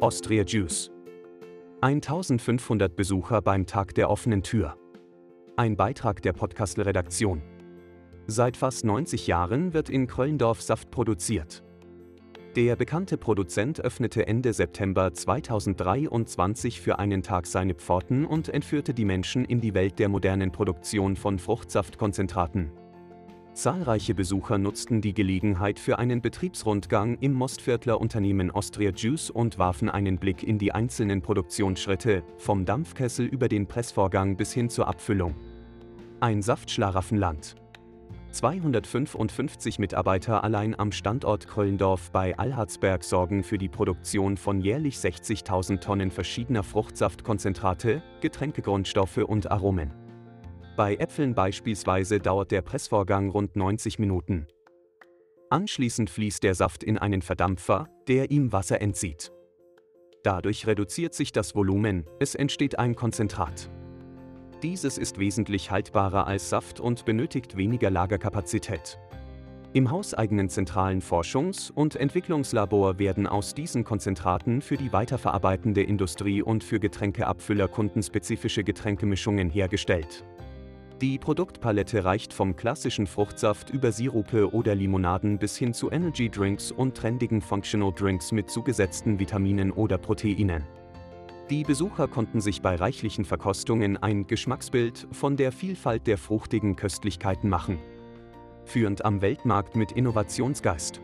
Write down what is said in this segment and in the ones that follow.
Austria Juice. 1500 Besucher beim Tag der offenen Tür. Ein Beitrag der Podcast-Redaktion. Seit fast 90 Jahren wird in Kröllendorf Saft produziert. Der bekannte Produzent öffnete Ende September 2023 für einen Tag seine Pforten und entführte die Menschen in die Welt der modernen Produktion von Fruchtsaftkonzentraten. Zahlreiche Besucher nutzten die Gelegenheit für einen Betriebsrundgang im Mostviertler Unternehmen Austria Juice und warfen einen Blick in die einzelnen Produktionsschritte, vom Dampfkessel über den Pressvorgang bis hin zur Abfüllung. Ein Saftschlaraffenland. 255 Mitarbeiter allein am Standort Kröllendorf bei Allhardsberg sorgen für die Produktion von jährlich 60.000 Tonnen verschiedener Fruchtsaftkonzentrate, Getränkegrundstoffe und Aromen. Bei Äpfeln beispielsweise dauert der Pressvorgang rund 90 Minuten. Anschließend fließt der Saft in einen Verdampfer, der ihm Wasser entzieht. Dadurch reduziert sich das Volumen, es entsteht ein Konzentrat. Dieses ist wesentlich haltbarer als Saft und benötigt weniger Lagerkapazität. Im hauseigenen zentralen Forschungs- und Entwicklungslabor werden aus diesen Konzentraten für die weiterverarbeitende Industrie und für Getränkeabfüller kundenspezifische Getränkemischungen hergestellt. Die Produktpalette reicht vom klassischen Fruchtsaft über Sirupe oder Limonaden bis hin zu Energy Drinks und trendigen Functional Drinks mit zugesetzten Vitaminen oder Proteinen. Die Besucher konnten sich bei reichlichen Verkostungen ein Geschmacksbild von der Vielfalt der fruchtigen Köstlichkeiten machen. Führend am Weltmarkt mit Innovationsgeist.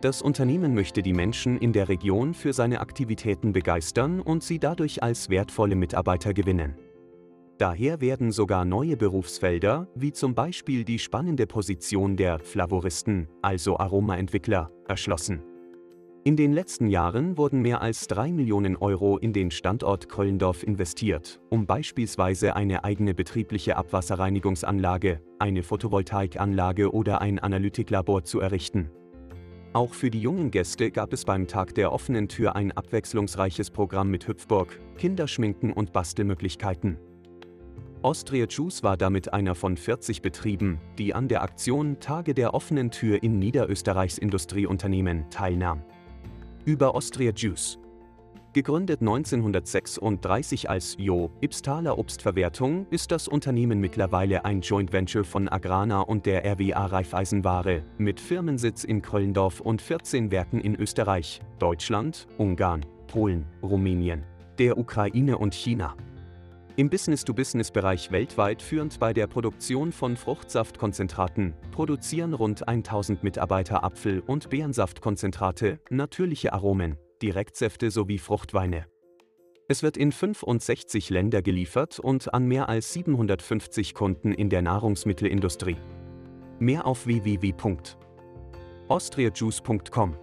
Das Unternehmen möchte die Menschen in der Region für seine Aktivitäten begeistern und sie dadurch als wertvolle Mitarbeiter gewinnen. Daher werden sogar neue Berufsfelder, wie zum Beispiel die spannende Position der Flavoristen, also Aromaentwickler, erschlossen. In den letzten Jahren wurden mehr als 3 Millionen Euro in den Standort Kröllendorf investiert, um beispielsweise eine eigene betriebliche Abwasserreinigungsanlage, eine Photovoltaikanlage oder ein Analytiklabor zu errichten. Auch für die jungen Gäste gab es beim Tag der offenen Tür ein abwechslungsreiches Programm mit Hüpfburg, Kinderschminken und Bastelmöglichkeiten. Austria Juice war damit einer von 40 Betrieben, die an der Aktion Tage der offenen Tür in Niederösterreichs Industrieunternehmen teilnahm. Über Austria Juice. Gegründet 1936 als Jo Ibstaler Obstverwertung, ist das Unternehmen mittlerweile ein Joint Venture von Agrana und der RWA Raiffeisenware, mit Firmensitz in Kröllendorf und 14 Werken in Österreich, Deutschland, Ungarn, Polen, Rumänien, der Ukraine und China. Im Business-to-Business-Bereich weltweit führend bei der Produktion von Fruchtsaftkonzentraten, produzieren rund 1000 Mitarbeiter Apfel- und Beerensaftkonzentrate, natürliche Aromen, Direktsäfte sowie Fruchtweine. Es wird in 65 Länder geliefert und an mehr als 750 Kunden in der Nahrungsmittelindustrie. Mehr auf www.austriajuice.com